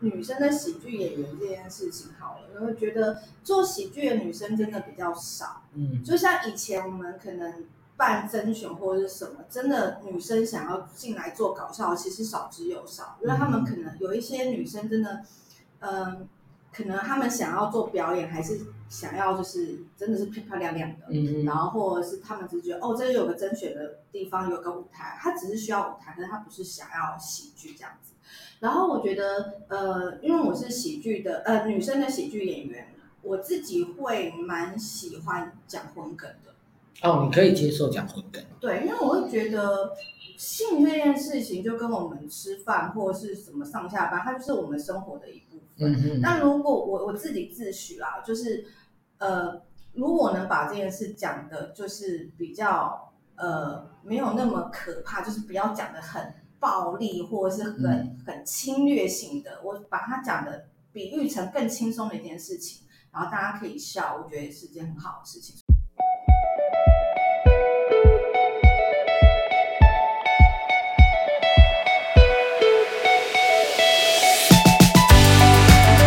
女生的喜剧演员这件事情好了，我会觉得做喜剧的女生真的比较少。嗯，就像以前我们可能办甄选或者是什么，真的女生想要进来做搞笑，其实少之又少，因为他们可能有一些女生真的，嗯、呃，可能他们想要做表演，还是想要就是真的是漂漂亮亮的，嗯，然后或者是他们只是觉得哦，这里有个甄选的地方，有个舞台，他只是需要舞台，可是他不是想要喜剧这样子。然后我觉得，呃，因为我是喜剧的，呃，女生的喜剧演员，我自己会蛮喜欢讲荤梗的。哦，你可以接受讲荤梗。对，因为我会觉得性这件事情就跟我们吃饭或者是什么上下班，它就是我们生活的一部分。嗯嗯。但如果我我自己自诩啦，就是呃，如果能把这件事讲的，就是比较呃没有那么可怕，就是不要讲的很。暴力或者是很、嗯、很侵略性的，我把它讲的比喻成更轻松的一件事情，然后大家可以笑，我觉得也是件很好的事情。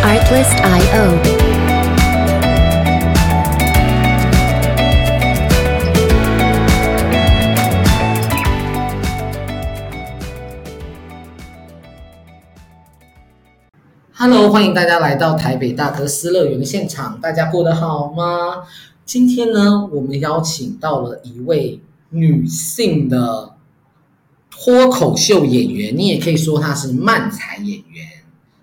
Artlist.io 欢迎大家来到台北大哥斯乐园的现场，大家过得好吗？今天呢，我们邀请到了一位女性的脱口秀演员，你也可以说她是漫才演员。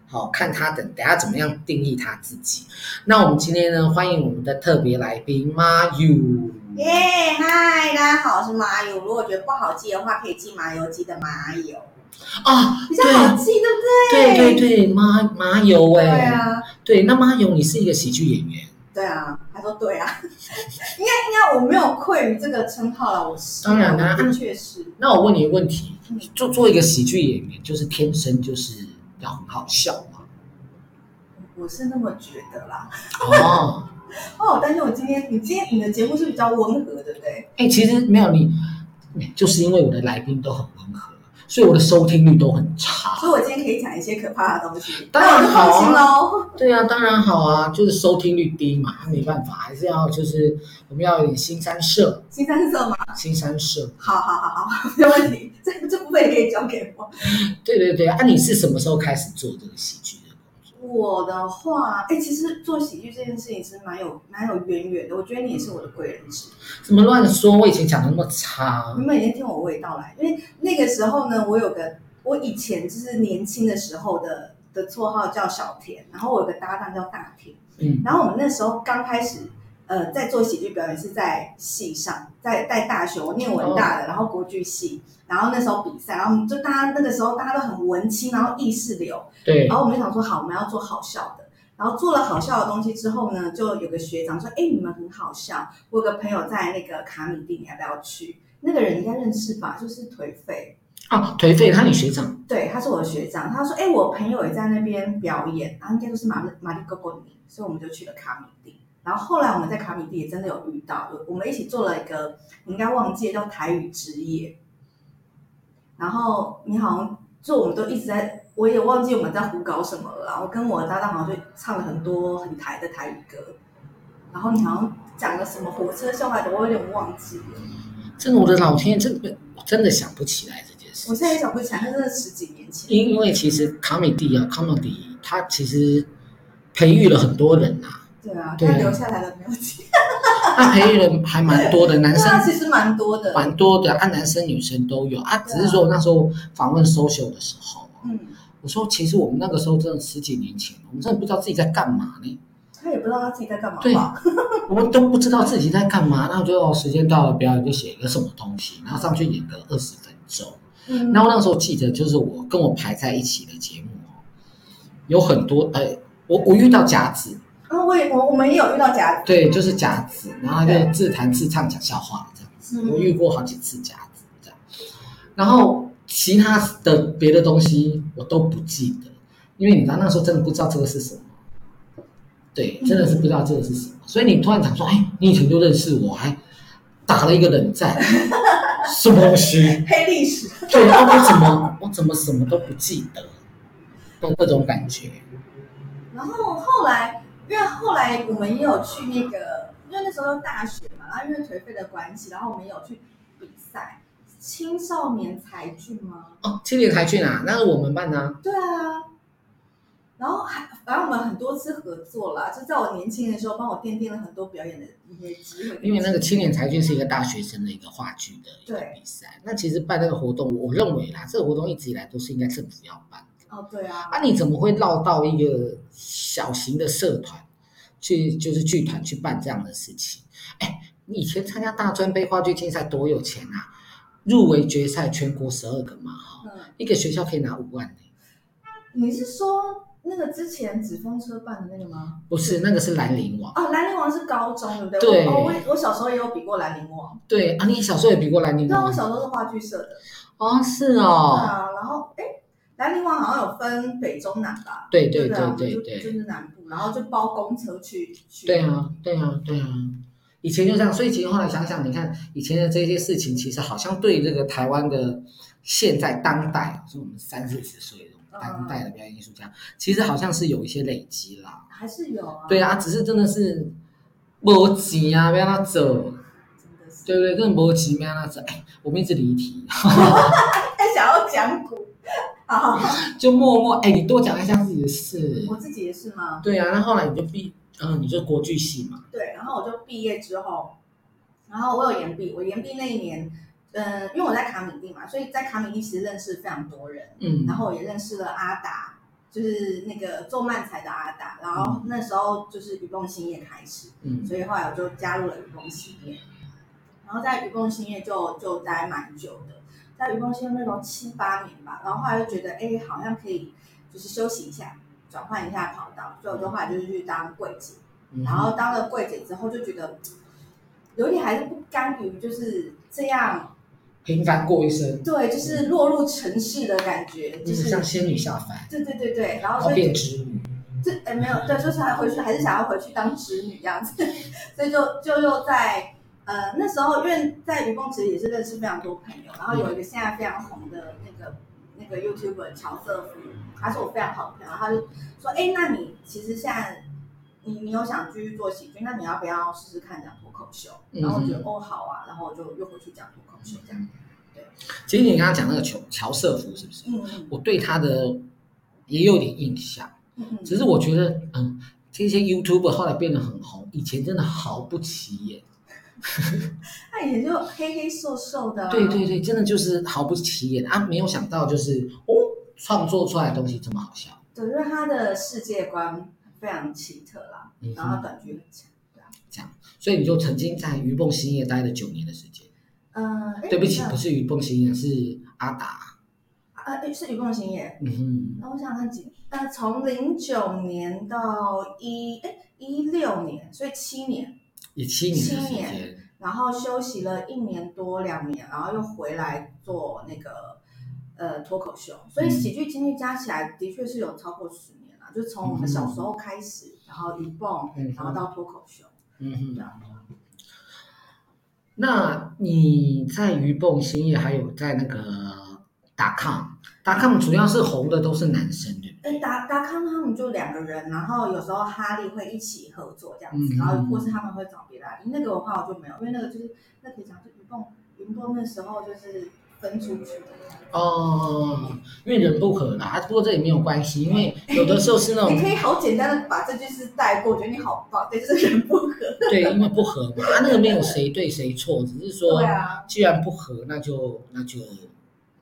好，看她等等下怎么样定义她自己。那我们今天呢，欢迎我们的特别来宾马友。耶，嗨，大家好，我是马友。如果觉得不好记的话，可以记麻油鸡的马友。啊，比较好记，对不对？对对对，马马友哎，对啊，对，那麻油你是一个喜剧演员，对啊，他说对啊，应该应该我没有愧于这个称号了，我是当然啦，的确实。那我问你一个问题，做做一个喜剧演员，就是天生就是要很好笑吗？我是那么觉得啦。哦 哦，但是我今天你今天你的节目是比较温和，对不对？哎，其实没有你，就是因为我的来宾都很温和。所以我的收听率都很差，所以我今天可以讲一些可怕的东西。当然好啊，对啊，当然好啊，就是收听率低嘛，没办法，还是要就是我们要有点新三色。新三色吗？新三社。好好好好，没问题，这这部分也可以交给我。对对对，啊，你是什么时候开始做这个戏剧？我的话，哎，其实做喜剧这件事情是蛮有蛮有渊源的。我觉得你也是我的贵人之一。怎么乱说？我以前讲的那么差。你们已经听我娓道来，因为那个时候呢，我有个我以前就是年轻的时候的的绰号叫小田，然后我有个搭档叫大田。嗯，然后我们那时候刚开始。呃，在做喜剧表演是在戏上，在在大学，我念文大的，然后国剧系，然后那时候比赛，然后就大家那个时候大家都很文青，然后意识流，对，然后我们就想说好，我们要做好笑的，然后做了好笑的东西之后呢，就有个学长说，哎，你们很好笑，我有个朋友在那个卡米蒂，你要不要去？那个人应该认识吧，就是颓废哦，颓废，他你学长？对，他是我的学长，他说，哎，我朋友也在那边表演，然后应该就是马马里哥哥尼，所以我们就去了卡米地。然后后来我们在卡米蒂也真的有遇到，我们一起做了一个你应该忘记叫台语之夜。然后你好像就我们都一直在，我也忘记我们在胡搞什么了。然后跟我的搭档好像就唱了很多很台的台语歌。然后你好像讲了什么火车笑话的，我有点忘记了。真的，我的老天，真的真的想不起来这件事。我现在也想不起来，那真的十几年前。因因为其实卡米蒂啊，卡米地，它其实培育了很多人啊。对啊，他留下来了没有几。他培育人还蛮多的，男生其实蛮多的，蛮多的，啊，男生女生都有啊。只是说那时候访问 social 的时候，嗯，我说其实我们那个时候真的十几年前，我们真的不知道自己在干嘛呢。他也不知道他自己在干嘛，对，我们都不知道自己在干嘛。然后就时间到了，表演就写一个什么东西，然后上去演个二十分钟。嗯，然后那时候记得就是我跟我排在一起的节目，有很多呃，我我遇到夹子。啊，我也我我们也有遇到夹子，对，就是夹子，然后就自弹自唱讲笑话这样子，我遇过好几次夹子这样，然后其他的别的东西我都不记得，因为你知道那时候真的不知道这个是什么，对，真的是不知道这个是什么，所以你突然讲说，哎，你以前就认识我，还打了一个冷战，什么东西？黑历史。对，然后我怎么我怎么什么都不记得？都这种感觉。然后后来，因为后来我们也有去那个，因为那时候大学嘛，然后因为颓废的关系，然后我们也有去比赛青少年才俊吗？哦，青年才俊啊，那是我们办的啊。对啊。然后还反正我们很多次合作啦，就在我年轻的时候帮我奠定了很多表演的一些机会。因为那个青年才俊是一个大学生的一个话剧的一个比赛，那其实办那个活动，我认为啦，这个活动一直以来都是应该政府要办的。哦，对啊。啊，你怎么会绕到一个小型的社团去，就是剧团去办这样的事情？哎，你以前参加大专杯话剧竞赛多有钱啊！入围决赛全国十二个嘛，哈、嗯，一个学校可以拿五万呢。你是说？那个之前纸风车办的那个吗？不是，那个是兰陵王。哦，兰陵王是高中，对不对？对。我我，我小时候也有比过兰陵王。对啊，你小时候也比过兰陵王？对，我小时候是话剧社的。哦，是哦。对啊，然后哎，兰陵王好像有分北中南吧？对对对对对，就是南部，然后就包公车去去。对啊，对啊，对啊。以前就这样，所以其实后来想想，你看以前的这些事情，其实好像对这个台湾的现在当代，是我们三四十岁。当代的表演艺术家，其实好像是有一些累积啦，还是有啊。对啊，只是真的是没钱啊，要让他走，真的是，对不对？真的没钱，要让他走。哎，我们一直离题，还想要讲古，好，就默默哎，你多讲一下自己的事。我自己的事吗？对啊，那后来你就毕，嗯，你就国剧系嘛。对，然后我就毕业之后，然后我有延毕，我延毕那一年。嗯，因为我在卡米蒂嘛，所以在卡米蒂其实认识非常多人，嗯，然后我也认识了阿达，就是那个做漫才的阿达，然后那时候就是愚公兴业开始，嗯，所以后来我就加入了愚公兴业，然后在愚公兴业就就待蛮久的，在鱼蹦兴业那种七八年吧，然后后来就觉得哎，好像可以就是休息一下，转换一下跑道，所以我就后来就是去当柜姐，然后当了柜姐之后就觉得有点还是不甘于就是这样。平凡过一生，对，就是落入尘世的感觉，嗯、就是像仙女下凡。对对对对，然后所以变织女。这哎没有，对，就是还回去，还是想要回去当织女这样子，所以就就又在呃那时候，因为在愚公其实也是认识非常多朋友，然后有一个现在非常红的那个那个 YouTuber 乔瑟夫，他是我非常好的朋友，他就说，哎，那你其实现在你你有想继续做喜剧，那你要不要试试看讲脱口秀？然后我觉得、嗯、哦好啊，然后我就又回去讲脱口秀这样。对其实你刚刚讲那个乔乔瑟夫是不是？嗯，我对他的也有点印象。嗯，只是我觉得，嗯，这些 YouTuber 后来变得很红，以前真的毫不起眼。他以前就黑黑瘦瘦的。对对对，真的就是毫不起眼啊！没有想到就是哦，创作出来的东西这么好笑。对，因为他的世界观非常奇特啦，然后他短剧很强，对啊。这样，所以你就曾经在鱼蹦新业待了九年的时间。嗯，对不起，不是鱼蹦新业，是阿达。呃，是鱼蹦兴业。嗯哼。那我想看几，呃，从零九年到一，哎，一六年，所以七年。也七年。七年。然后休息了一年多两年，然后又回来做那个呃脱口秀，所以喜剧经历加起来的确是有超过十年了，就从我们小时候开始，然后鱼蹦，然后到脱口秀。嗯哼。这样。那你在鱼蹦新业，还有在那个打康，达康主要是红的都是男生，对不对？哎，达达康他们就两个人，然后有时候哈利会一起合作这样子，嗯、然后或是他们会找别的。那个的话我就没有，因为那个就是那可以讲，就鱼蹦鱼蹦那时候就是。分出去哦，因为人不合啦，不过这也没有关系，因为有的时候是那种你可以好简单的把这句话带过，我觉得你好棒，对，就是人不合。对，因为不合嘛，啊，那个没有谁对谁错，只是说，既然不合，那就那就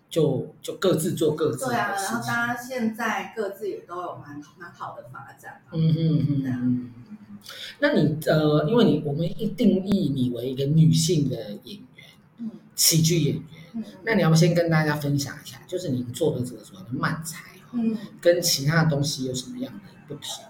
就就各自做各自的。对啊，然后大家现在各自也都有蛮蛮好的发展。嗯嗯嗯嗯。那你呃，因为你我们一定义你为一个女性的演员，嗯，喜剧演员。嗯、那你要不先跟大家分享一下，就是你做的这个所谓的漫才，嗯，跟其他的东西有什么样的不同？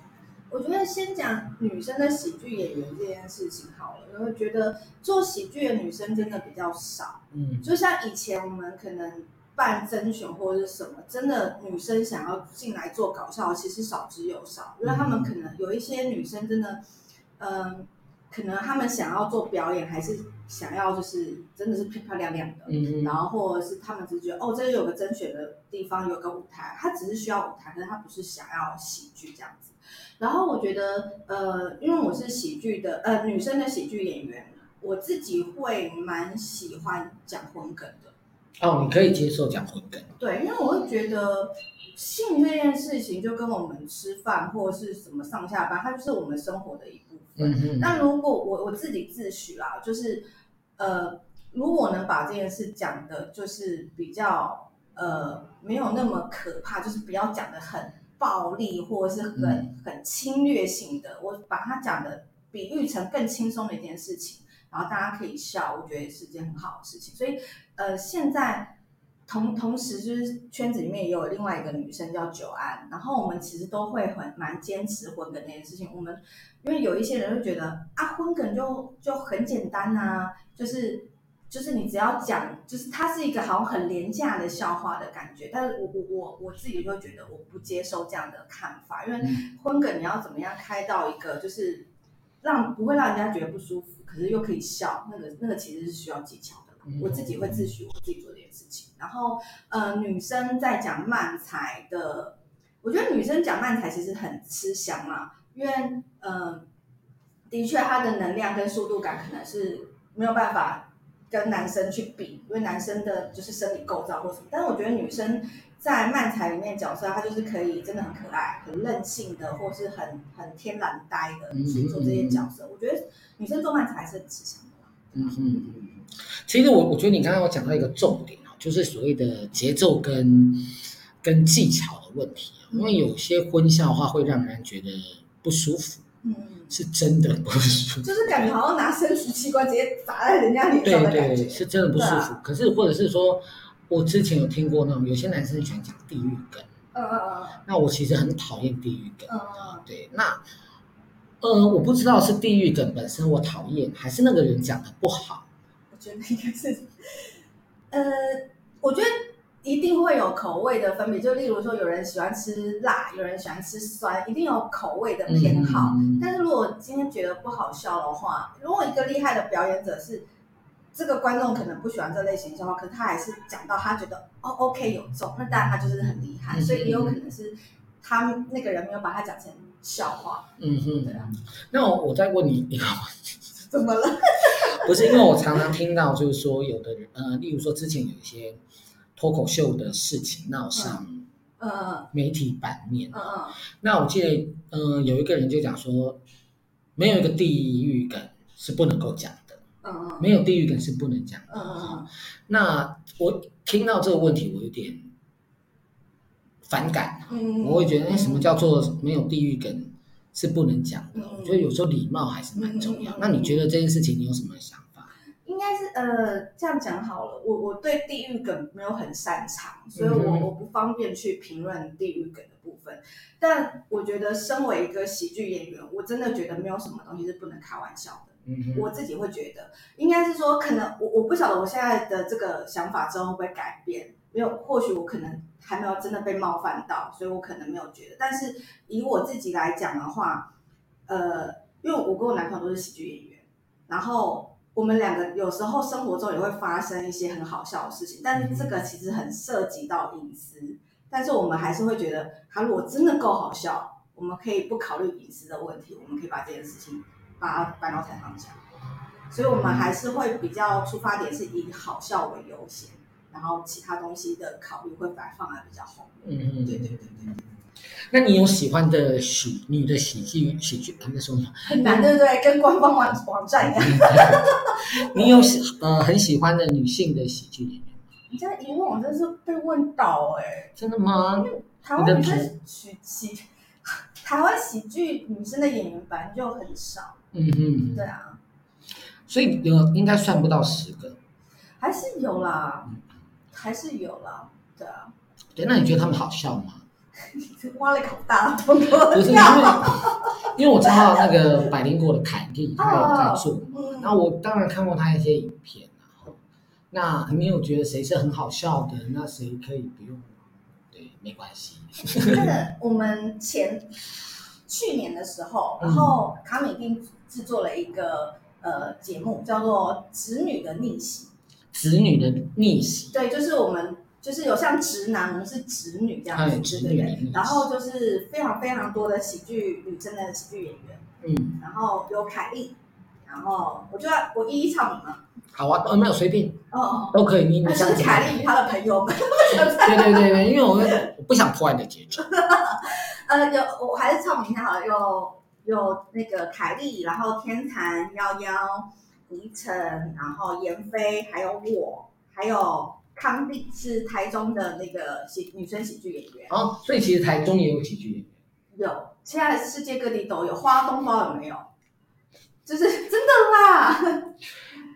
我觉得先讲女生的喜剧演员这件事情好了，因为觉得做喜剧的女生真的比较少，嗯，就像以前我们可能办甄选或者是什么，真的女生想要进来做搞笑，其实少之又少，因为他们可能有一些女生真的，嗯、呃，可能他们想要做表演还是。想要就是真的是漂漂亮亮的，嗯，然后或者是他们只是觉得哦，这里有个甄选的地方，有个舞台，他只是需要舞台，可是他不是想要喜剧这样子。然后我觉得，呃，因为我是喜剧的，呃，女生的喜剧演员，我自己会蛮喜欢讲荤梗的。哦，你可以接受讲荤梗？对，因为我会觉得性这件事情就跟我们吃饭或者是什么上下班，它就是我们生活的一部分。嗯嗯。但如果我我自己自诩啦，就是呃，如果能把这件事讲的，就是比较呃没有那么可怕，就是不要讲的很。暴力或者是很、嗯、很侵略性的，我把它讲的比喻成更轻松的一件事情，然后大家可以笑，我觉得也是件很好的事情。所以，呃，现在同同时就是圈子里面也有另外一个女生叫九安，然后我们其实都会很蛮坚持婚梗这件事情。我们因为有一些人会觉得啊，婚梗就就很简单啊，就是。就是你只要讲，就是它是一个好像很廉价的笑话的感觉，但是我我我我自己就觉得我不接受这样的看法，因为婚梗你要怎么样开到一个就是让不会让人家觉得不舒服，可是又可以笑，那个那个其实是需要技巧的。我自己会自诩我自己做这件事情。然后呃，女生在讲慢才的，我觉得女生讲慢才其实很吃香嘛，因为呃，的确她的能量跟速度感可能是没有办法。跟男生去比，因为男生的就是生理构造或什么，但是我觉得女生在漫才里面角色，她就是可以真的很可爱、很任性的，或是很很天然呆的去做这些角色。我觉得女生做漫才还是很吃香的。嗯嗯嗯，其实我我觉得你刚刚有讲到一个重点啊，就是所谓的节奏跟跟技巧的问题，因为有些荤笑话会让人觉得不舒服。嗯。是真的不舒服，就是感觉好像拿生殖器官直接砸在人家脸上的感觉。对对，是真的不舒服。啊、可是或者是说，我之前有听过那种有些男生喜欢讲地狱梗。嗯嗯嗯。那我其实很讨厌地狱梗。嗯嗯。对，那呃，我不知道是地狱梗本身我讨厌，还是那个人讲的不好。我觉得应该是，呃，我觉得。一定会有口味的分别，就例如说，有人喜欢吃辣，有人喜欢吃酸，一定有口味的偏好。嗯、但是如果今天觉得不好笑的话，如果一个厉害的表演者是这个观众可能不喜欢这类型的笑话，可是他还是讲到他觉得哦 OK 有中，那当然他就是很厉害。嗯、所以也有可能是他那个人没有把他讲成笑话。嗯哼，对啊。那我我再问你一个问题，怎么了？不是因为我常常听到就是说有的人，呃，例如说之前有一些。脱口秀的事情闹上，呃，媒体版面。嗯嗯。那我记得，嗯、呃，有一个人就讲说，没有一个地域梗是不能够讲的。没有地域梗是不能讲的。嗯嗯。那我听到这个问题，我有点反感。嗯。我会觉得，哎，什么叫做没有地域梗是不能讲的？我觉得有时候礼貌还是蛮重要。那你觉得这件事情你有什么想法？应该是呃这样讲好了，我我对地域梗没有很擅长，所以我我不方便去评论地域梗的部分。但我觉得身为一个喜剧演员，我真的觉得没有什么东西是不能开玩笑的。嗯，我自己会觉得，应该是说可能我我不晓得我现在的这个想法之后会不会改变，没有，或许我可能还没有真的被冒犯到，所以我可能没有觉得。但是以我自己来讲的话，呃，因为我跟我男朋友都是喜剧演员，然后。我们两个有时候生活中也会发生一些很好笑的事情，但是这个其实很涉及到隐私。但是我们还是会觉得，他如果真的够好笑，我们可以不考虑隐私的问题，我们可以把这件事情把它搬到台上讲。所以我们还是会比较出发点是以好笑为优先，然后其他东西的考虑会摆放在比较后面。嗯嗯，对对对对。那你有喜欢的喜女的喜剧喜剧？他们说很难，对不对？跟官方网网站一样。你有喜呃很喜欢的女性的喜剧演员？你这样一问，我真是被问倒哎、欸！真的吗？台湾女生喜喜台湾喜剧女生的演员本来就很少。嗯哼，对啊。所以有应该算不到十个。还是有啦，还是有啦，对啊。对，那你觉得他们好笑吗？挖了一口大洞，不是因为，因为我知道那个百灵果的凯蒂，他有在做，那我当然看过他一些影片，那你有觉得谁是很好笑的？那谁可以不用？对，没关系。那个我们前去年的时候，然后卡米丁制作了一个呃节目，叫做《直女的逆袭》。直女的逆袭。对，就是我们就是有像直男，我们是直女这样子，直女的人。然后就是非常非常多的喜剧女生的喜剧演员。嗯。然后有凯莉，然后我就要我一一唱名嘛。好啊，都没有随便哦，都可以。你你想是凯莉与她的朋友们。对对对对，因为我我不想破坏你的节奏。呃，有我还是唱名一下好了，有有那个凯莉，然后天蚕、幺幺、倪晨，然后妍飞，还有我，还有康帝，是台中的那个喜女生喜剧演员。哦，所以其实台中也有喜剧演员。有，现在世界各地都有，花东包有没有？就是真的啦。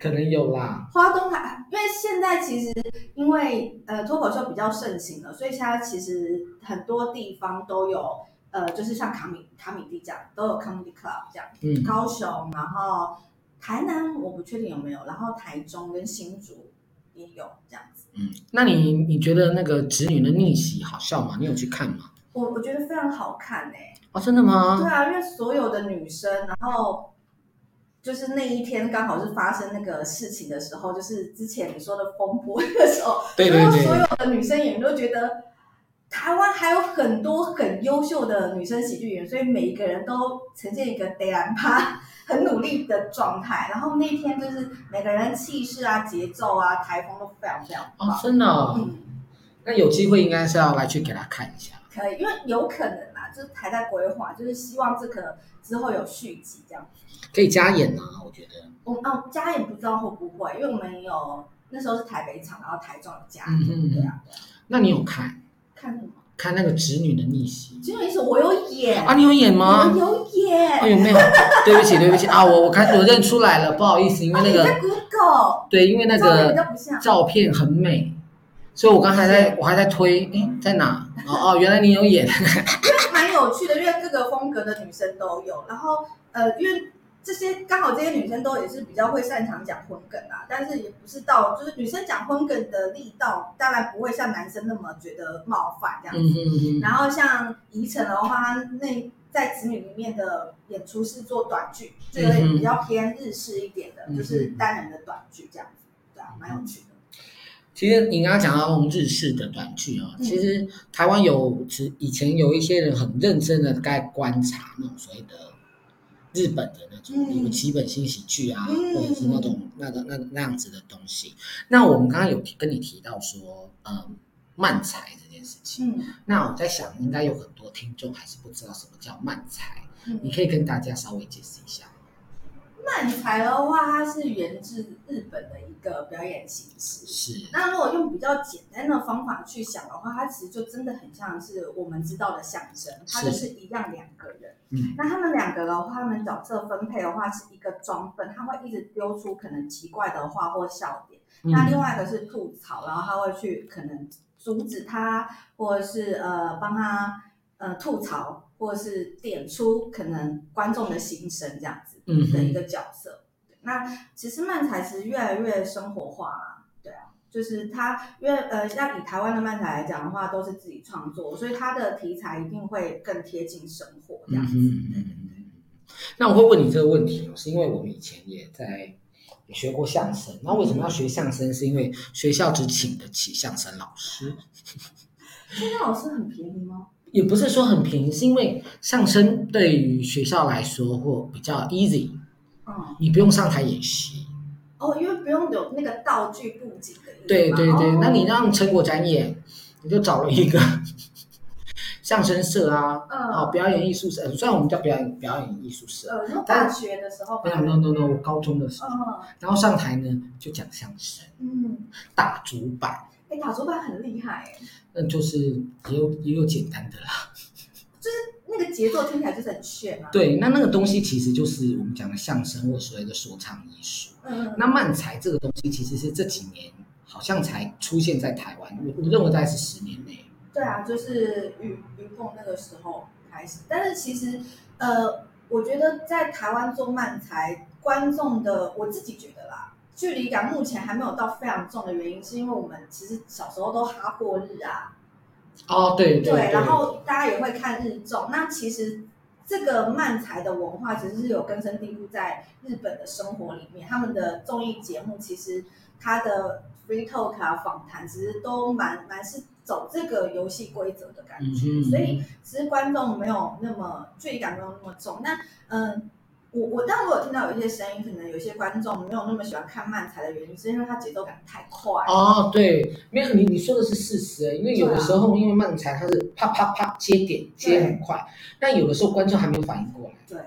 可能有啦，花东还因为现在其实因为呃脱口秀比较盛行了，所以现在其实很多地方都有呃，就是像卡米卡米蒂这样都有 comedy club 这样，嗯，高雄，然后台南我不确定有没有，然后台中跟新竹也有这样子。嗯，那你你觉得那个侄女的逆袭好笑吗？你有去看吗？我我觉得非常好看哎、欸。哦，真的吗？对啊，因为所有的女生，然后。就是那一天刚好是发生那个事情的时候，就是之前你说的风波的时候，对对对，所有的女生演员都觉得台湾还有很多很优秀的女生喜剧演员，所以每一个人都呈现一个得懒趴很努力的状态。然后那天就是每个人气势啊、节奏啊、台风都非常非常棒。哦，真的哦？嗯，那有机会应该是要来去给他看一下。可以，因为有可能啦，就是台在规划，就是希望这个之后有续集这样。可以加演啊，我觉得。我哦，加演不知道会不会，因为我们有那时候是台北场，然后台中有加演，嗯嗯对啊。那你有看？看什么？看那个侄女的逆袭。侄女的逆袭我有演啊，你有演吗？我有演。哎呦，没有，对不起，对不起啊，我我看我认出来了，不好意思，因为那个。啊、在 Google。对，因为那个照片很美，所以我刚才在我还在推，哎，在哪？哦哦，原来你有演。蛮有趣的，因为各个风格的女生都有，然后呃，因为。这些刚好这些女生都也是比较会擅长讲婚梗啊，但是也不是到就是女生讲婚梗的力道，当然不会像男生那么觉得冒犯这样子。嗯嗯嗯。然后像宜城的话，那在子女里面的演出是做短剧，这个也比较偏日式一点的，嗯、就是单人的短剧这样子，对啊，蛮有趣的。其实你刚刚讲到那种日式的短剧啊，其实台湾有以前有一些人很认真的在观察那种所谓的。日本的那种，比如基本新喜剧啊，嗯、或者是那种那个那那样子的东西。那我们刚刚有跟你提到说，呃，漫才这件事情。嗯、那我在想，应该有很多听众还是不知道什么叫漫才，嗯、你可以跟大家稍微解释一下。漫才的话，它是源自日本的一个表演形式。是。那如果用比较简单的方法去想的话，它其实就真的很像是我们知道的相声，它就是一样两个人。嗯。那他们两个的话，他们角色分配的话是一个装笨，他会一直丢出可能奇怪的话或笑点。嗯。那另外一个是吐槽，然后他会去可能阻止他，或者是呃帮他呃吐槽，或者是点出可能观众的心声这样子。嗯，的一个角色，嗯、那其实漫才其实越来越生活化啦，对啊，就是他因为呃，像以台湾的漫才来讲的话，都是自己创作，所以他的题材一定会更贴近生活这样子。嗯。那我会问你这个问题哦，是因为我们以前也在也学过相声，那为什么要学相声？是因为学校只请得起相声老师。相声老师很便宜吗？也不是说很便宜，是因为相声对于学校来说或比较 easy，嗯，你不用上台演习，哦，因为不用有那个道具布景的，对对对，哦、那你让陈果展演，你就找了一个相声社啊，嗯，好，表演艺术社，虽然我们叫表演表演艺术社，呃，那大学的时候，没有，no no no，我高中的时候，嗯，然后上台呢就讲相声，嗯，打竹板。哎，打竹板很厉害哎，那就是也有也有简单的啦，就是那个节奏听起来就是很炫啊。对，那那个东西其实就是我们讲的相声或所谓的说唱艺术。嗯，那漫才这个东西其实是这几年好像才出现在台湾，我我认为大概是十年内。对啊，就是于于凤那个时候开始，但是其实呃，我觉得在台湾做漫才，观众的我自己觉得啦。距离感目前还没有到非常重的原因，是因为我们其实小时候都哈过日啊。哦，对对。然后大家也会看日综，那其实这个漫才的文化其实是有根深蒂固在日本的生活里面，他们的综艺节目其实它的 free talk 啊访谈其实都蛮蛮是走这个游戏规则的感觉，嗯、所以其实观众没有那么距离感没有那么重。那嗯。我我但我有听到有一些声音，可能有些观众没有那么喜欢看漫才的原因，是因为它节奏感太快。哦，对，没有你你说的是事实，因为有的时候因为漫才它是啪啪啪接点接很快，但有的时候观众还没有反应过来，对，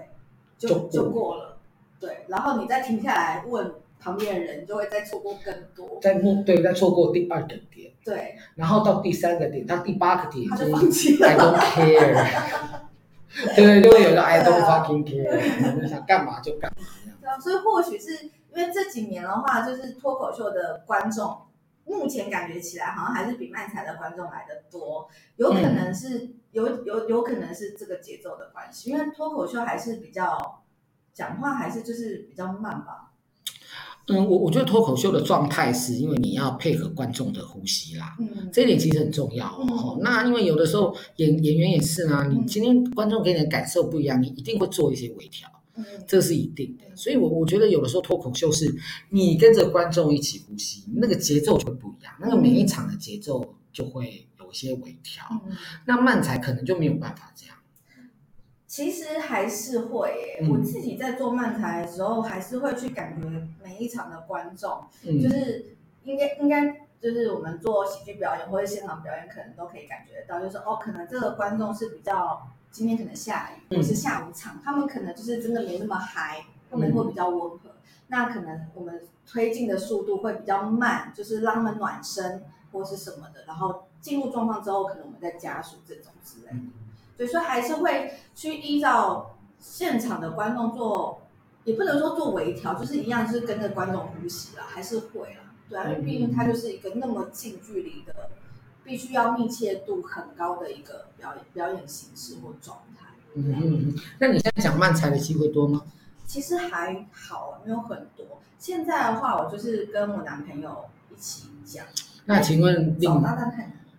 就就过，就过了，对，然后你再停下来问旁边的人，就会再错过更多，再错对再错过第二个点，对，然后到第三个点，到第八个点，他就放弃了，I don't care。对，就会有个 I don't fucking care，你想干嘛就干嘛。对啊，所以或许是因为这几年的话，就是脱口秀的观众，目前感觉起来好像还是比漫才的观众来的多，有可能是、嗯、有有有可能是这个节奏的关系，因为脱口秀还是比较讲话还是就是比较慢吧。嗯，我我觉得脱口秀的状态是因为你要配合观众的呼吸啦，嗯，这一点其实很重要哦。嗯、那因为有的时候演演员也是啊，你今天观众给你的感受不一样，你一定会做一些微调，嗯，这是一定的。所以我我觉得有的时候脱口秀是你跟着观众一起呼吸，那个节奏就会不一样，那个每一场的节奏就会有一些微调。嗯、那漫才可能就没有办法这样。其实还是会耶，嗯、我自己在做漫才的时候，还是会去感觉每一场的观众，嗯、就是应该应该就是我们做喜剧表演或者现场表演，可能都可以感觉到，就是哦，可能这个观众是比较今天可能下雨，或是下午场，嗯、他们可能就是真的没那么嗨，他们会比较温和。嗯、那可能我们推进的速度会比较慢，就是让他们暖身或是什么的，然后进入状况之后，可能我们再加速这种之类的。所以还是会去依照现场的观众做，也不能说做微调，就是一样，就是跟着观众呼吸啦，还是会啦。对啊，因为毕竟它就是一个那么近距离的，必须要密切度很高的一个表演表演形式或状态。嗯嗯，那你现在讲漫才的机会多吗？其实还好，没有很多。现在的话，我就是跟我男朋友一起讲。那请问另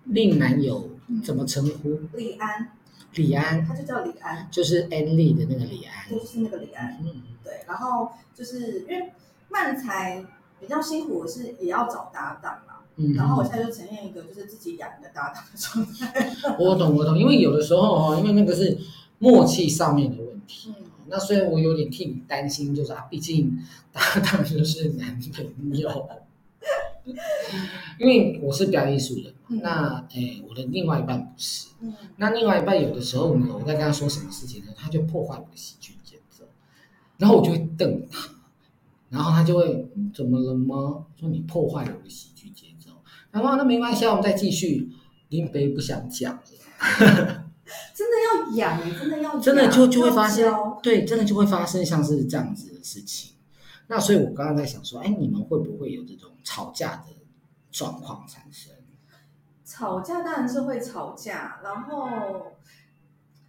另男友怎么称呼？李安。李安，他就叫李安，就是安利的那个李安，就是那个李安。嗯，对。然后就是因为漫才比较辛苦，我是也要找搭档嘛。嗯。然后我现在就呈现一个就是自己养一个搭档的状态。我懂，我懂。因为有的时候哦，因为那个是默契上面的问题。嗯。那虽然我有点替你担心，就是啊，毕竟搭档就是男朋友。因为我是表演艺术的，嗯、那诶，我的另外一半不是。嗯、那另外一半有的时候呢，我在跟他说什么事情呢，他就破坏我的喜剧节奏，然后我就会瞪他，然后他就会怎么了吗？说你破坏了我的喜剧节奏。然后那没关系，我们再继续。林北不想讲了，真的要养，真的要真的就就会发生，对，真的就会发生像是这样子的事情。那所以，我刚刚在想说，哎，你们会不会有这种吵架的状况产生？吵架当然是会吵架，然后，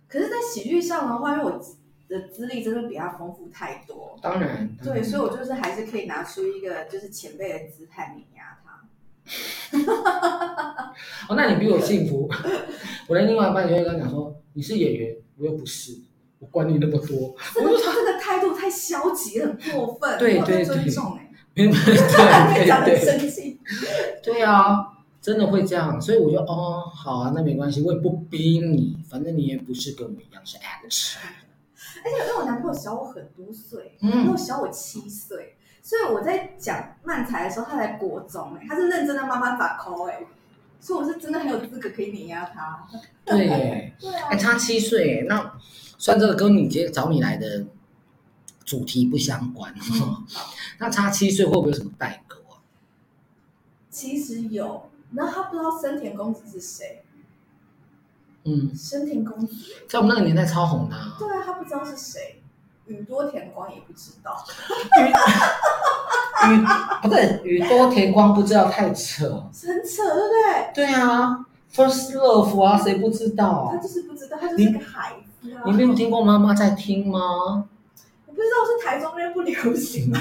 可是，在喜剧上的话，因为我的资历真的比他丰富太多。当然，当然对，所以我就是还是可以拿出一个就是前辈的姿态碾压他。哦，那你比我幸福。我的另外一半就会跟他讲说：“你是演员，我又不是。”我管你那么多，这个这个态度太消极，很过分，对对对，尊重哎，对。对对对，生气，对啊，真的会这样，所以我就哦，好啊，那没关系，我也不逼你，反正你也不是跟我们一样是 actor，而且因为我男朋友小我很多岁，然后小我七岁，所以我在讲漫才的时候，他在国中哎，他是认真的妈妈把口哎，所以我是真的很有资格可以碾压他，对。耶，对啊，还差七岁那。虽然这个跟你今天找你来的主题不相关，嗯、那差七岁会不会有什么代沟啊？其实有，那他不知道森田公子是谁？嗯，森田公子在我们那个年代超红的，啊。对啊，他不知道是谁，宇多田光也不知道。宇 不对，宇多田光不知道太扯，很扯，对不对？对啊，First Love 啊，谁不知道？他就是不知道，他就是个孩子。你没有听过妈妈在听吗？我不知道是台中人不流行吗？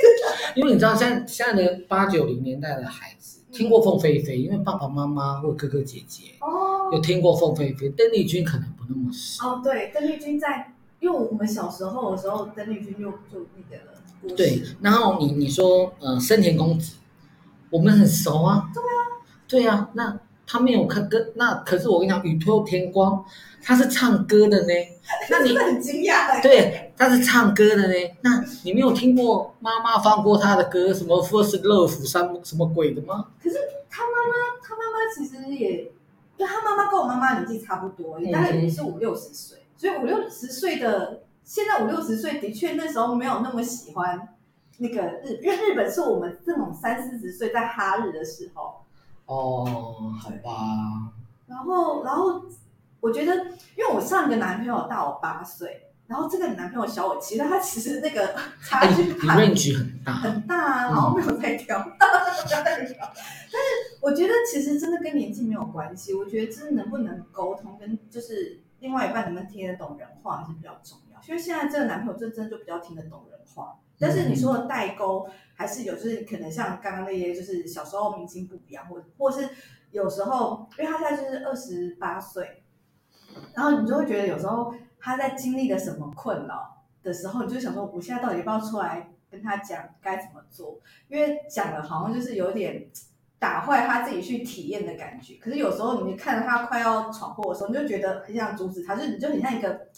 因为你知道，现在现在的八九零年代的孩子，听过凤飞飞，因为爸爸妈妈或哥哥姐姐哦有听过凤飞飞，邓丽君可能不那么熟。哦，对，邓丽君在，因为我们小时候的时候，邓丽君就就那个了。对，然后你你说呃，深田恭子，我们很熟啊。对啊，对啊，那他没有看歌，那可是我跟你讲，宇多田光他是唱歌的呢。那你很惊讶。对，他是唱歌的呢。那你没有听过妈妈放过他的歌，什么 First Love 什么什么鬼的吗？可是他妈妈，他妈妈其实也，因为他妈妈跟我妈妈年纪差不多，也大概也是五六十岁，嗯、所以五六十岁的现在五六十岁的确那时候没有那么喜欢那个日，因为日本是我们这种三四十岁在哈日的时候。哦，好吧。然后，然后。我觉得，因为我上一个男朋友大我八岁，然后这个男朋友小我七岁，他其实那个 差距很大很大啊，然后没有在挑，嗯、但是我觉得其实真的跟年纪没有关系，我觉得真的能不能沟通，跟就是另外一半能不能听得懂人话还是比较重要。因为现在这个男朋友就真的就比较听得懂人话，但是你说的代沟还是有，就是可能像刚刚那些，就是小时候明星不一样，或或是有时候，因为他现在就是二十八岁。然后你就会觉得有时候他在经历了什么困扰的时候，你就想说，我现在到底要不要出来跟他讲该怎么做？因为讲的好像就是有点打坏他自己去体验的感觉。可是有时候你看着他快要闯祸的时候，你就觉得很想阻止他，就你就很像一个，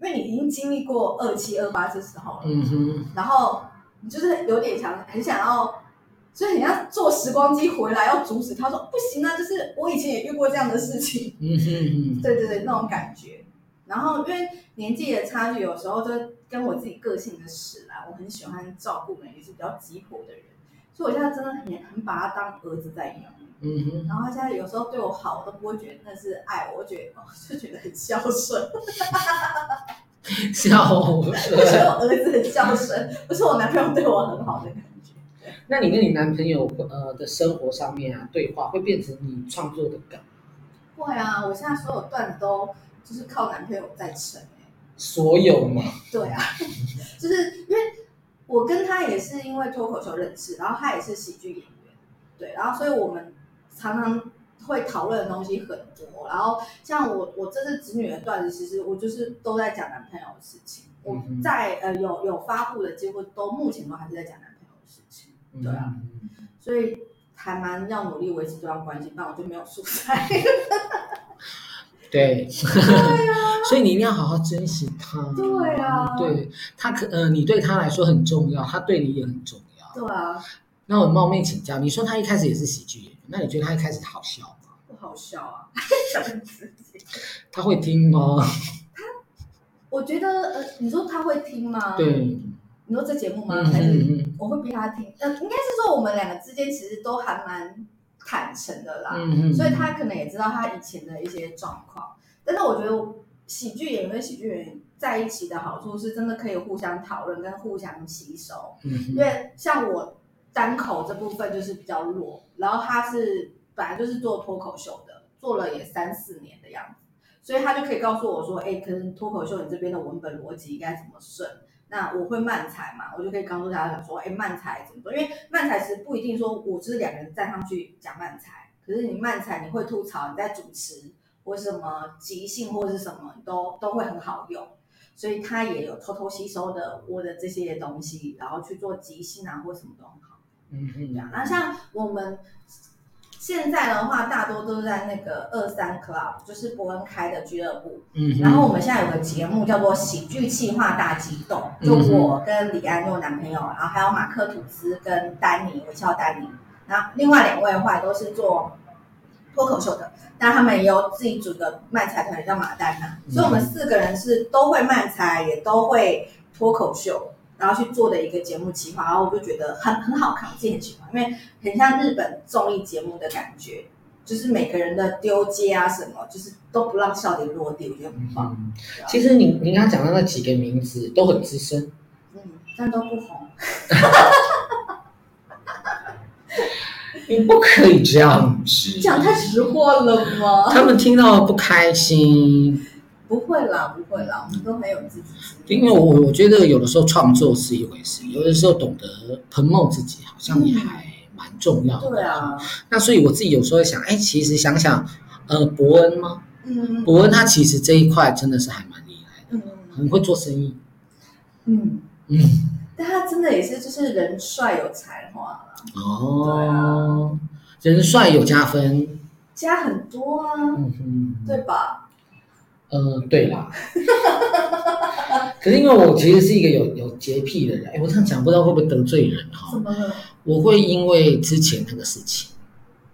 因为你已经经历过二七二八这时候了，嗯哼，然后你就是有点想很想要。所以你要坐时光机回来，要阻止他说不行啊！就是我以前也遇过这样的事情，嗯哼，对对对，那种感觉。然后因为年纪的差距，有时候就跟我自己个性的使然，我很喜欢照顾人，也是比较急迫的人，所以我现在真的很很把他当儿子在养。嗯哼，然后他现在有时候对我好，我都不会觉得那是爱，我觉得哦，就觉得很孝顺。孝顺，我觉得我儿子很孝顺，不是我男朋友对我很好的感觉。那你跟你男朋友呃的生活上面啊，对话会变成你创作的梗？会啊，我现在所有段子都就是靠男朋友在撑。所有吗？对啊，就是因为我跟他也是因为脱口秀认识，然后他也是喜剧演员，对，然后所以我们常常会讨论的东西很多。然后像我我这次子女的段子，其实我就是都在讲男朋友的事情。我在呃有有发布的几乎都目前都还是在讲男朋友的事情。对啊，所以还蛮要努力维持这段关系，不然我就没有素材。对，对啊，所以你一定要好好珍惜他。对啊，对他可呃，你对他来说很重要，他对你也很重要。对啊。那我冒昧请教，你说他一开始也是喜剧那你觉得他一开始好笑吗？不好笑啊，讲自己。他会听吗？他，我觉得呃，你说他会听吗？对。你说这节目吗？还是我会逼他听？呃，应该是说我们两个之间其实都还蛮坦诚的啦，嗯，所以他可能也知道他以前的一些状况。但是我觉得喜剧演员跟喜剧演员在一起的好处是真的可以互相讨论跟互相吸收。嗯，因为像我单口这部分就是比较弱，然后他是本来就是做脱口秀的，做了也三四年的样子，所以他就可以告诉我说：“哎，可能脱口秀你这边的文本逻辑应该怎么顺。”那我会慢才嘛，我就可以告诉大家说，哎，慢才怎么做？因为慢才是不一定说我就是两个人站上去讲慢才，可是你慢才你会吐槽，你在主持或什么即兴或是什么，都都会很好用。所以他也有偷偷吸收的我的这些东西，然后去做即兴啊或什么都很好。嗯嗯，这样。那像我们。现在的话，大多都是在那个二三 club，就是伯恩开的俱乐部。嗯，然后我们现在有个节目叫做喜剧企划大激动，就我跟李安，诺男朋友，然后还有马克吐斯跟丹尼，微笑丹尼。然后另外两位的话都是做脱口秀的，但他们也有自己组的漫才团，叫马丹娜。所以我们四个人是都会漫才，也都会脱口秀。然后去做的一个节目企划，然后我就觉得很很好看，我自己很喜欢，因为很像日本综艺节目的感觉，就是每个人的丢接啊什么，就是都不让笑点落地，我觉得很棒。其实你你刚刚讲的那几个名字都很资深，嗯，但都不红。你不可以这样子，讲太实话了吗？他们听到不开心。不会啦，不会啦，我们都很有自己。因为我我觉得有的时候创作是一回事，有的时候懂得 promote 自己好像也还蛮蛮重要的。对啊。那所以我自己有时候想，哎，其实想想，呃，伯恩吗？嗯。伯恩他其实这一块真的是还蛮厉害的，嗯，很会做生意。嗯嗯。但他真的也是，就是人帅有才华哦。对啊。人帅有加分。加很多啊。嗯哼。对吧？嗯、呃，对啦。可是因为我其实是一个有有洁癖的人，哎，我这样讲不知道会不会得罪人哈？怎么了？我会因为之前那个事情，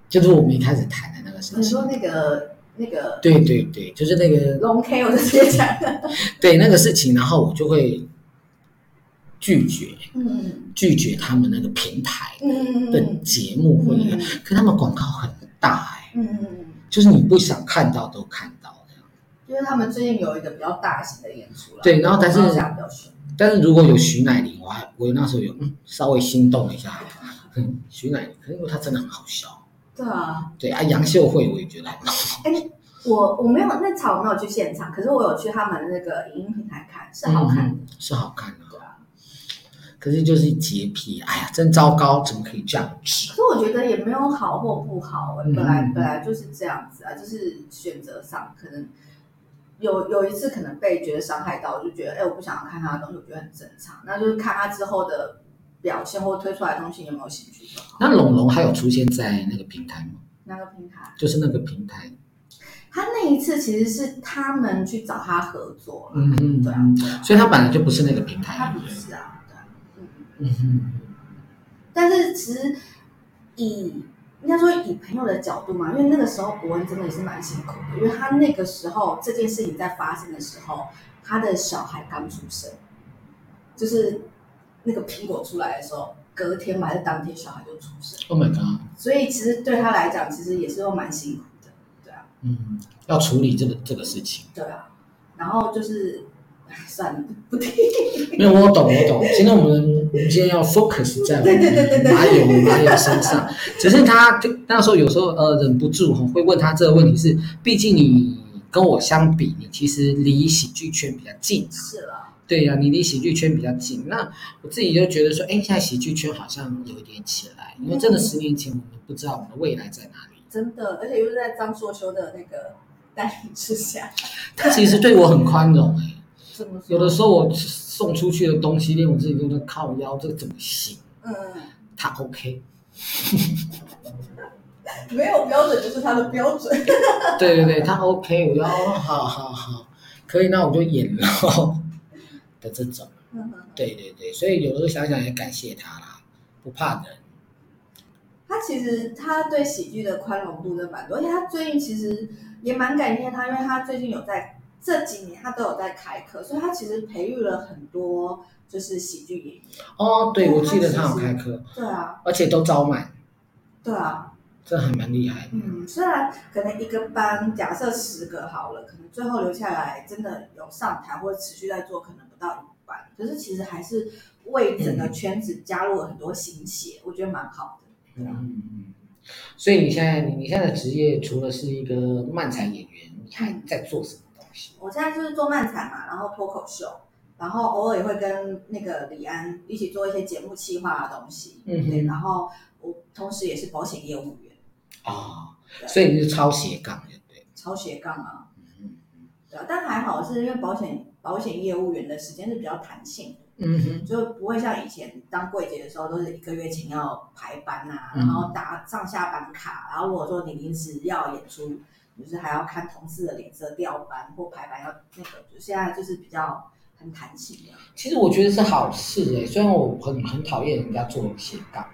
就是我们一开始谈的那个事情。你说那个那个？对对对，就是那个龙 K，我就直接讲。对那个事情，然后我就会拒绝，嗯，拒绝他们那个平台嗯的节目或者，可他们广告很大哎，嗯，就是你不想看到都看到。因为他们最近有一个比较大型的演出了，对，然后但是但是如果有徐乃麟，我还我那时候有嗯稍微心动一下，嗯，徐乃麟，因为他真的很好笑，对啊，对啊，杨秀慧我也觉得很好，哎，我我没有那场我没有去现场，可是我有去他们那个影音平台看，是好看的，嗯、是好看的，对啊，可是就是洁癖，哎呀，真糟糕，怎么可以这样子？可是我觉得也没有好或不好，本来、嗯、本来就是这样子啊，就是选择上可能。有有一次可能被觉得伤害到，我就觉得哎，我不想要看他的东西，我觉得很正常。那就是看他之后的表现或推出来的东西有没有兴趣就好。那龙龙还有出现在那个平台吗？那个平台？就是那个平台。他那一次其实是他们去找他合作，嗯嗯，对啊，对啊，所以他本来就不是那个平台。他不是啊，对啊，嗯嗯哼。但是其实以。应该说以朋友的角度嘛，因为那个时候伯恩真的也是蛮辛苦的，因为他那个时候这件事情在发生的时候，他的小孩刚出生，就是那个苹果出来的时候，隔天还是当天小孩就出生。Oh my god！所以其实对他来讲，其实也是都蛮辛苦的，对啊。嗯，要处理这个这个事情。对啊，然后就是。算了，不听。没有，我懂，我懂。今天我们，我们今天要 focus 在对对对对对马友马友身上。只是他那时候有时候呃忍不住哈会问他这个问题是，毕竟你跟我相比，你其实离喜剧圈比较近。是了。对呀、啊，你离喜剧圈比较近。那我自己就觉得说，哎，现在喜剧圈好像有一点起来，因为真的十年前我们不知道我们的未来在哪里。真的，而且又是在张硕修的那个带领之下，他其实对我很宽容哎。有的时候我送出去的东西，连我自己都在靠腰，这个怎么行？嗯，他 OK，没有标准就是他的标准。对对对，他 OK，我要好好好，可以，那我就演了的这种。嗯，对对对，所以有的时候想想也感谢他啦，不怕人。他其实他对喜剧的宽容度真的蛮多，而且他最近其实也蛮感谢他，因为他最近有在。这几年他都有在开课，所以他其实培育了很多就是喜剧演员。哦，对，我记得他有开课。对啊。而且都招满。对啊。这还蛮厉害。嗯，虽然可能一个班假设十个好了，可能最后留下来真的有上台或者持续在做，可能不到一半。可是其实还是为整个圈子加入了很多新血，嗯、我觉得蛮好的。对啊。嗯嗯。所以你现在你你现在的职业除了是一个漫才演员，你还在做什么？我现在就是做漫才嘛，然后脱口秀，然后偶尔也会跟那个李安一起做一些节目企划的东西，嗯，对，然后我同时也是保险业务员，啊，所以你是超斜杠，对不对？超斜杠啊，嗯嗯，对啊，但还好是因为保险保险业务员的时间是比较弹性的，嗯哼，就不会像以前当柜姐的时候都是一个月前要排班啊，然后打上下班卡，然后如果说你临时要演出。就是还要看同事的脸色调班或排班，要那个，就现在就是比较很弹性的。其实我觉得是好事哎、欸，虽然我很很讨厌人家做斜杠，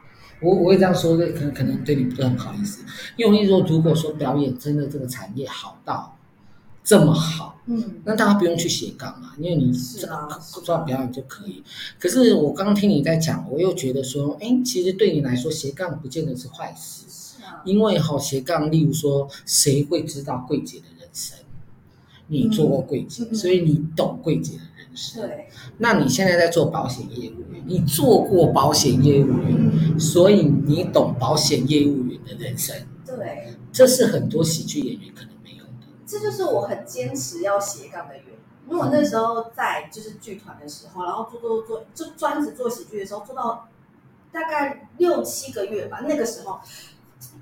我我会这样说的，可能可能对你不是很好意思。因为我意思说，如果说表演真的这个产业好到这么好，嗯，那大家不用去斜杠啊，因为你做做表演就可以。可是我刚刚听你在讲，我又觉得说，哎，其实对你来说斜杠不见得是坏事。因为好斜杠，例如说，谁会知道柜姐的人生？你做过柜姐，嗯、所以你懂柜姐的人生。对，那你现在在做保险业务员，你做过保险业务员，嗯、所以你懂保险业务员的人生。对，这是很多喜剧演员可能没有的。这就是我很坚持要斜杠的原因。因为我那时候在就是剧团的时候，然后做做做，就专职做喜剧的时候，做到大概六七个月吧，那个时候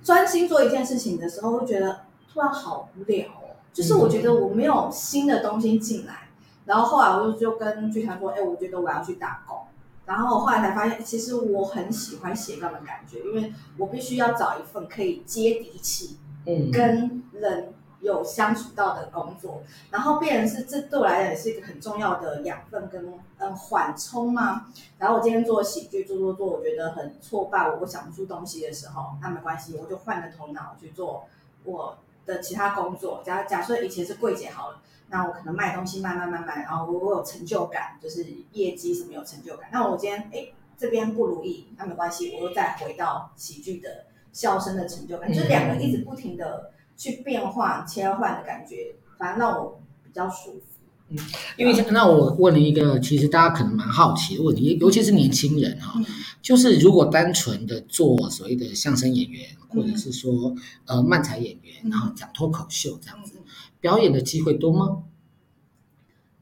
专心做一件事情的时候，会觉得突然好无聊哦，就是我觉得我没有新的东西进来，然后后来我就就跟剧团说，哎，我觉得我要去打工。然后后来才发现，其实我很喜欢斜杠的感觉，因为我必须要找一份可以接地气，嗯，跟人有相处到的工作。然后变成是这对我来讲也是一个很重要的养分跟嗯缓冲嘛。然后我今天做喜剧做做做，我觉得很挫败，我我想不出东西的时候，那没关系，我就换个头脑去做我的其他工作。假假设以前是柜姐好了。那我可能卖东西卖卖卖卖，然后我我有成就感，就是业绩什么有成就感。那我今天哎这边不如意，那没关系，我又再回到喜剧的笑声的成就感，嗯、就是两个一直不停的去变换切换的感觉，反正让我比较舒服。嗯，因为那我问了一个其实大家可能蛮好奇的问题，尤其是年轻人哈、哦，嗯、就是如果单纯的做所谓的相声演员，或者是说、嗯、呃漫才演员，然后讲脱口秀这样子。嗯表演的机会多吗？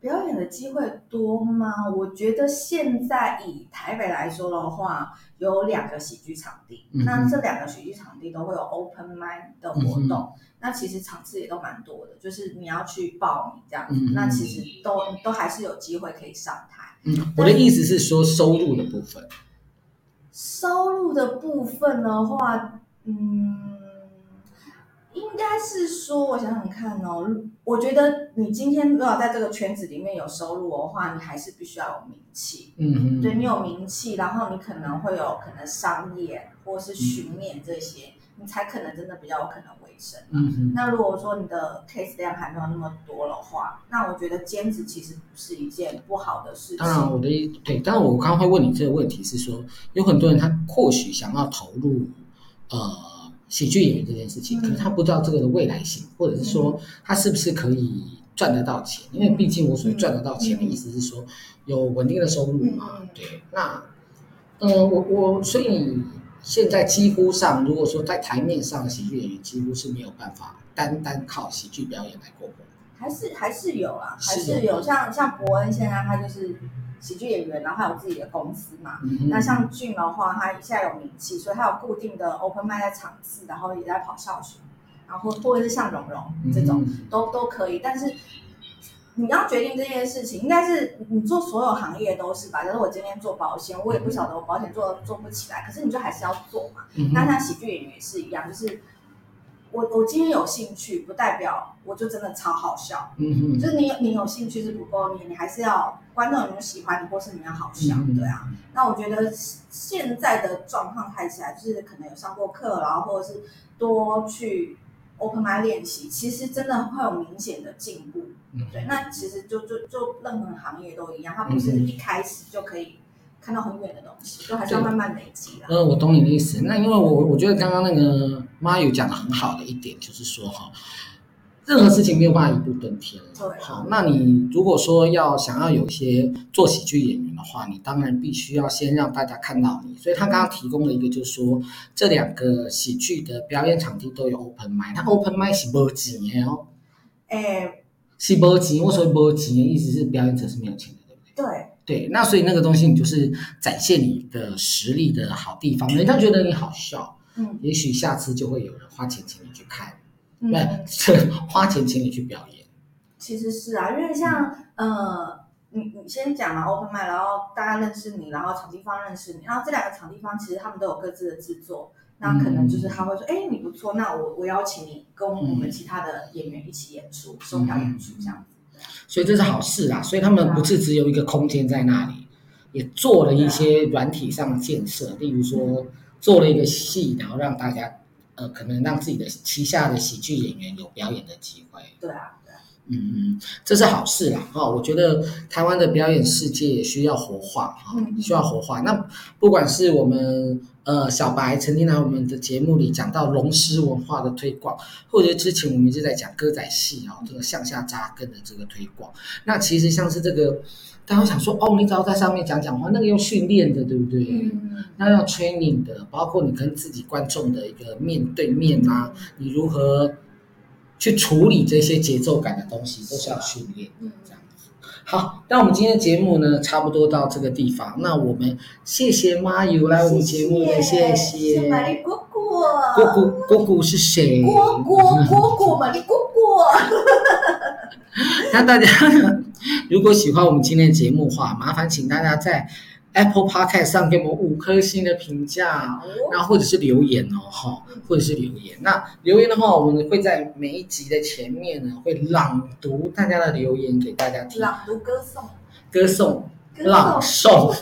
表演的机会多吗？我觉得现在以台北来说的话，有两个喜剧场地，嗯、那这两个喜剧场地都会有 open mind 的活动，嗯、那其实场次也都蛮多的，就是你要去报名这样子，嗯、那其实都都还是有机会可以上台。嗯，我的意思是说收入的部分。收入的部分的话，嗯。应该是说，我想想看哦，我觉得你今天如果在这个圈子里面有收入的话，你还是必须要有名气。嗯嗯，对，你有名气，然后你可能会有可能商业或是巡演这些，嗯、你才可能真的比较有可能维生。嗯哼，那如果说你的 case 量还没有那么多的话，那我觉得兼职其实不是一件不好的事情。当然，我的意对，当然我刚刚会问你这个问题是说，有很多人他或许想要投入，呃。喜剧演员这件事情，可是他不知道这个的未来性，或者是说他是不是可以赚得到钱？因为毕竟我所谓赚得到钱的意思是说有稳定的收入嘛。对，那呃，我我所以现在几乎上，如果说在台面上的喜剧演员几乎是没有办法单单靠喜剧表演来过活，还是还是有啊，还是有像像伯恩现在他就是。喜剧演员，然后还有自己的公司嘛。嗯、那像俊的话，他现在有名气，所以他有固定的 open mic 在场次，然后也在跑校巡，然后或者是像蓉蓉这种、嗯、都都可以。但是你要决定这件事情，应该是你做所有行业都是吧？就是我今天做保险，我也不晓得我保险做做不起来，可是你就还是要做嘛。嗯、那像喜剧演员也是一样，就是。我我今天有兴趣，不代表我就真的超好笑。嗯嗯，就是你你有兴趣是不够，你你还是要观众有没有喜欢你，或是你要好笑，嗯、对啊。那我觉得现在的状况看起来，就是可能有上过课，然后或者是多去 open mic 练习，其实真的会有明显的进步。嗯、对，那其实就就就任何行业都一样，它不是一开始就可以。看到很远的东西，就还是要慢慢累积的。呃，我懂你的意思。那因为我我觉得刚刚那个妈有讲的很好的一点，就是说哈，任何事情没有办法一步登天。对。好，那你如果说要想要有一些做喜剧演员的话，你当然必须要先让大家看到你。所以他刚刚提供了一个，就是说这两个喜剧的表演场地都有 open mic，他 open mic 是没钱的哦。哎，是没钱。我说没钱的意思是表演者是没有钱的，对不对？对。对，那所以那个东西你就是展现你的实力的好地方，人家觉得你好笑，嗯，也许下次就会有人花钱请你去看，嗯，对，花钱请你去表演。其实是啊，因为像呃，你你先讲了 open mic，然后大家认识你，然后场地方认识你，然后这两个场地方其实他们都有各自的制作，那可能就是他会说，哎，嗯，你不错，那我我邀请你跟我们其他的演员一起演出，售票演出这样子。所以这是好事啦，所以他们不是只有一个空间在那里，也做了一些软体上的建设，例如说做了一个戏，然后让大家呃可能让自己的旗下的喜剧演员有表演的机会。对啊。嗯嗯，这是好事啦哈！我觉得台湾的表演世界也需要活化哈，需要活化。那不管是我们呃小白曾经来我们的节目里讲到龙狮文化的推广，或者之前我们一直在讲歌仔戏哦，这个向下扎根的这个推广。那其实像是这个，大家想说哦，你只要在上面讲讲话，那个要训练的，对不对？嗯，那要 training 的，包括你跟自己观众的一个面对面啊，你如何？去处理这些节奏感的东西都是要训练，嗯，这样子。好，那我们今天的节目呢，差不多到这个地方。那我们谢谢妈油来我们节目的，谢谢。谢谢玛丽果果。果果果果是谁？果果果果玛丽果果。那大家如果喜欢我们今天的节目的话，麻烦请大家在 Apple Podcast 上给我们五颗星的评价，然后或者是留言哦，哈，或者是留言。那留言的话，我们会在每一集的前面呢，会朗读大家的留言给大家听。朗读歌颂，歌颂，朗诵，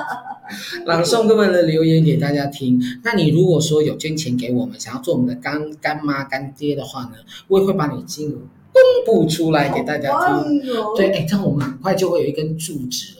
朗诵各位的留言给大家听。那你如果说有捐钱给我们，想要做我们的干干妈干爹的话呢，我也会把你金额公布出来给大家听。对，哎，这样我们很快就会有一根柱子。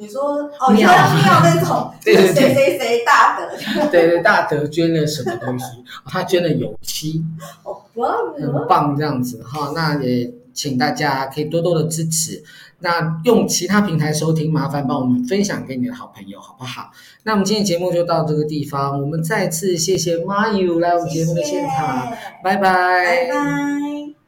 你说哦，你要要那种 谁谁谁大德，对对，大德捐了什么东西？他捐了油漆，好棒，很棒这样子哈。那也请大家可以多多的支持。那用其他平台收听，麻烦帮我们分享给你的好朋友，好不好？那我们今天节目就到这个地方，我们再次谢谢妈油来我们节目的现场，拜拜，拜拜。